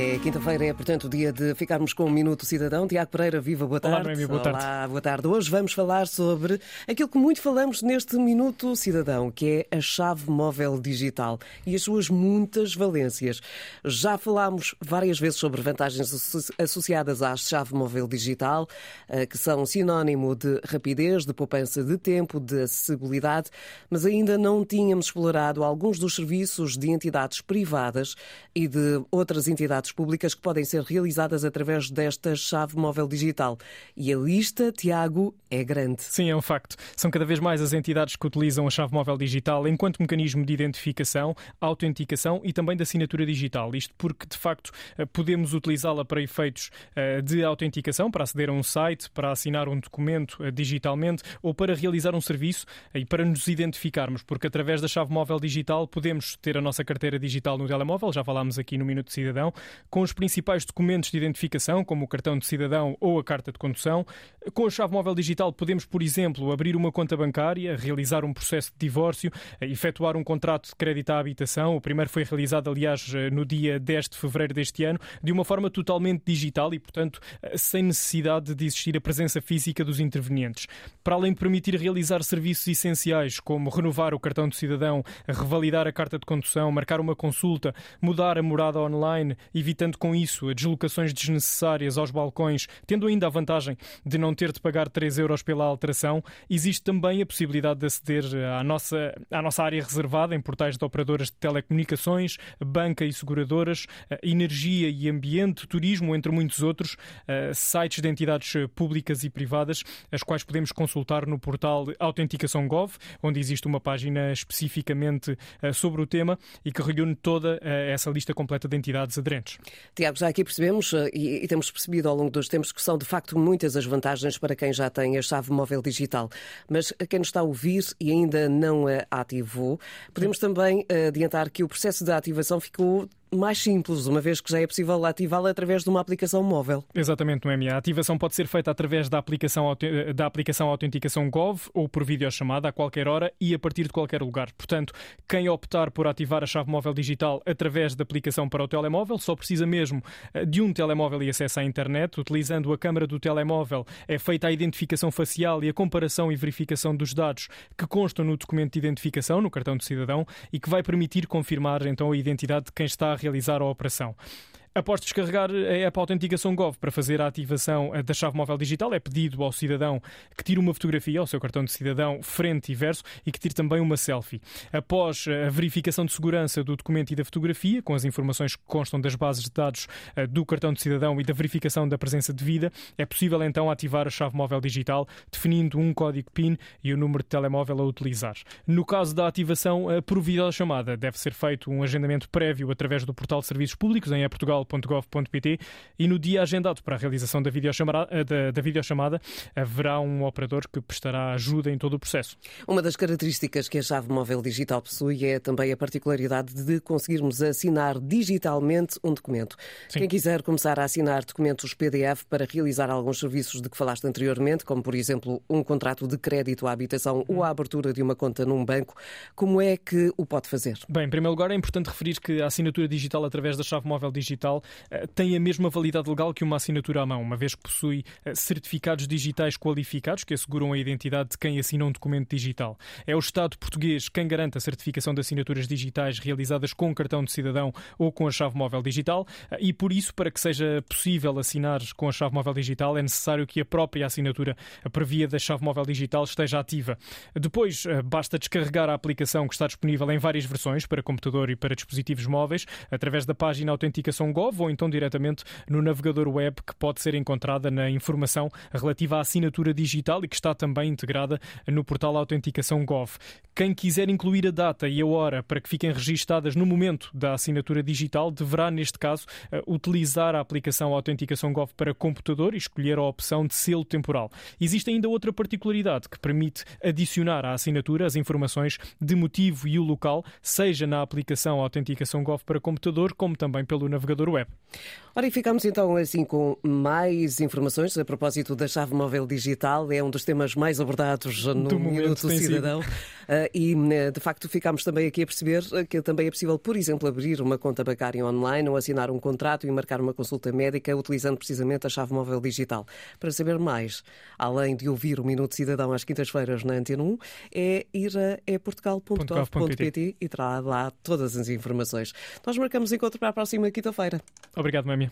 É quinta-feira, é portanto o dia de ficarmos com um Minuto Cidadão. Tiago Pereira, viva, boa tarde. Olá, Noemi, boa tarde. Olá, boa tarde. Hoje vamos falar sobre aquilo que muito falamos neste Minuto Cidadão, que é a chave móvel digital e as suas muitas valências. Já falámos várias vezes sobre vantagens associadas à chave móvel digital, eh, que são sinónimo de rapidez, de poupança de tempo, de acessibilidade, mas ainda não tínhamos explorado alguns dos serviços de entidades privadas e de outras entidades públicas que podem ser realizadas através desta chave móvel digital. E a lista, Tiago, é grande. Sim, é um facto. São cada vez mais as entidades que utilizam a chave móvel digital enquanto mecanismo de identificação, autenticação e também de assinatura digital. Isto porque, de facto, eh, podemos utilizá-la para efeitos eh, de autenticação, para aceder a um site, para assinar um documento eh, digitalmente ou para realizar um serviço e para nos identificarmos, porque através da chave móvel digital podemos ter a nossa carteira digital no telemóvel, já falámos aqui no Minuto Cidadão, com os principais documentos de identificação, como o cartão de cidadão ou a carta de condução. Com a chave móvel digital podemos, por exemplo, abrir uma conta bancária, realizar um processo de divórcio, efetuar um contrato de crédito à habitação. O primeiro foi realizado, aliás, no dia 10 de fevereiro deste ano, de uma forma totalmente digital e, portanto, sem necessidade de existir a presença física dos intervenientes. Para além de permitir realizar serviços essenciais, como renovar o cartão de cidadão, revalidar a carta de condução, marcar uma consulta, mudar a morada online, evitando com isso deslocações desnecessárias aos balcões, tendo ainda a vantagem de não ter de pagar 3 euros pela alteração, existe também a possibilidade de aceder à nossa, à nossa área reservada em portais de operadoras de telecomunicações, banca e seguradoras, eh, energia e ambiente, turismo, entre muitos outros, eh, sites de entidades públicas e privadas, as quais podemos consultar no portal Autenticação Gov, onde existe uma página especificamente eh, sobre o tema e que reúne toda essa lista completa de entidades aderentes. Tiago, já aqui percebemos eh, e, e, temos percebido ao longo dos tempos que são de facto muitas as vantagens para quem já tem a chave móvel digital. Mas a quem nos está a ouvir e ainda não a ativou, podemos também eh, adiantar que o processo de ativação ficou mais simples, uma vez que já é possível ativá-la através de uma aplicação móvel. Exatamente, Noemi. A ativação pode ser feita através da aplicação, da aplicação Autenticação Gov ou por videochamada a qualquer hora e a partir de qualquer lugar. Portanto, quem optar por ativar a chave móvel digital através da aplicação para o telemóvel só precisa mesmo eh, de um telemóvel e acesso à internet. Utilizando a câmara do telemóvel é feita a identificação facial e a comparação e verificação dos dados que constam no documento de identificação, no cartão de cidadão, e que vai permitir confirmar então a identidade de quem está a realizar a operação. Após descarregar a app Autenticação Gov para fazer a ativação eh, da chave móvel digital, é pedido ao cidadão que tire uma fotografia ao seu cartão de cidadão frente e verso e que tire também uma selfie. Após eh, a verificação de segurança do documento e da fotografia, com as informações que constam das bases de dados eh, do cartão de cidadão e da verificação da presença de vida, é possível então ativar a chave móvel digital, definindo um código PIN e o número de telemóvel a utilizar. No caso da ativação por videochamada, deve ser feito um agendamento prévio através do portal de serviços públicos em Portugal portugal.gov.pt e no dia agendado para a realização da videochamada, eh, da, da videochamada haverá um operador que prestará ajuda em todo o processo. Uma das características que a chave móvel digital possui é também a particularidade de conseguirmos assinar digitalmente um documento. Sim. Quem quiser começar a assinar documentos PDF para realizar alguns serviços de que falaste anteriormente, como por exemplo um contrato de crédito à habitação ou a abertura de uma conta num banco, como é que o pode fazer? Bem, em primeiro lugar é importante referir que a assinatura digital através da chave móvel digital digital eh, tem a mesma validade legal que uma assinatura à mão, uma vez que possui eh, certificados digitais qualificados que asseguram a identidade de quem assina um documento digital. É o Estado português quem garante a certificação de assinaturas digitais realizadas com cartão de cidadão ou com a chave móvel digital eh, e, por isso, para que seja possível assinar com a chave móvel digital, é necessário que a própria assinatura por via da chave móvel digital esteja ativa. Depois, basta descarregar a aplicação que está disponível em várias versões para computador e para dispositivos móveis através da página Autenticação Gov ou então diretamente no navegador web que pode ser encontrada na informação relativa à assinatura digital e que está também integrada no portal Autenticação Gov. Quem quiser incluir a data e a hora para que fiquem registadas no momento da assinatura digital deverá, neste caso, eh, utilizar a aplicação Autenticação Gov para computador e escolher a opção de selo temporal. Existe ainda outra particularidade que permite adicionar à assinatura as informações de motivo e o local, seja na aplicação Autenticação Gov para computador, como também pelo navegador web. Ora, e ficamos então assim com mais informações a propósito da chave móvel digital. É um dos temas mais abordados no Do Minuto Cidadão. Uh, e, uh, de facto, ficamos também aqui a perceber que também é possível, por exemplo, abrir uma conta bancária online ou assinar um contrato e marcar uma consulta médica utilizando precisamente a chave móvel digital. Para saber mais, além de ouvir o Minuto Cidadão às quintas-feiras na Antena 1, é ir a eportugal.gov.pt e terá lá todas as informações. Nós marcamos encontro para a próxima quinta-feira. Obrigado, Mami.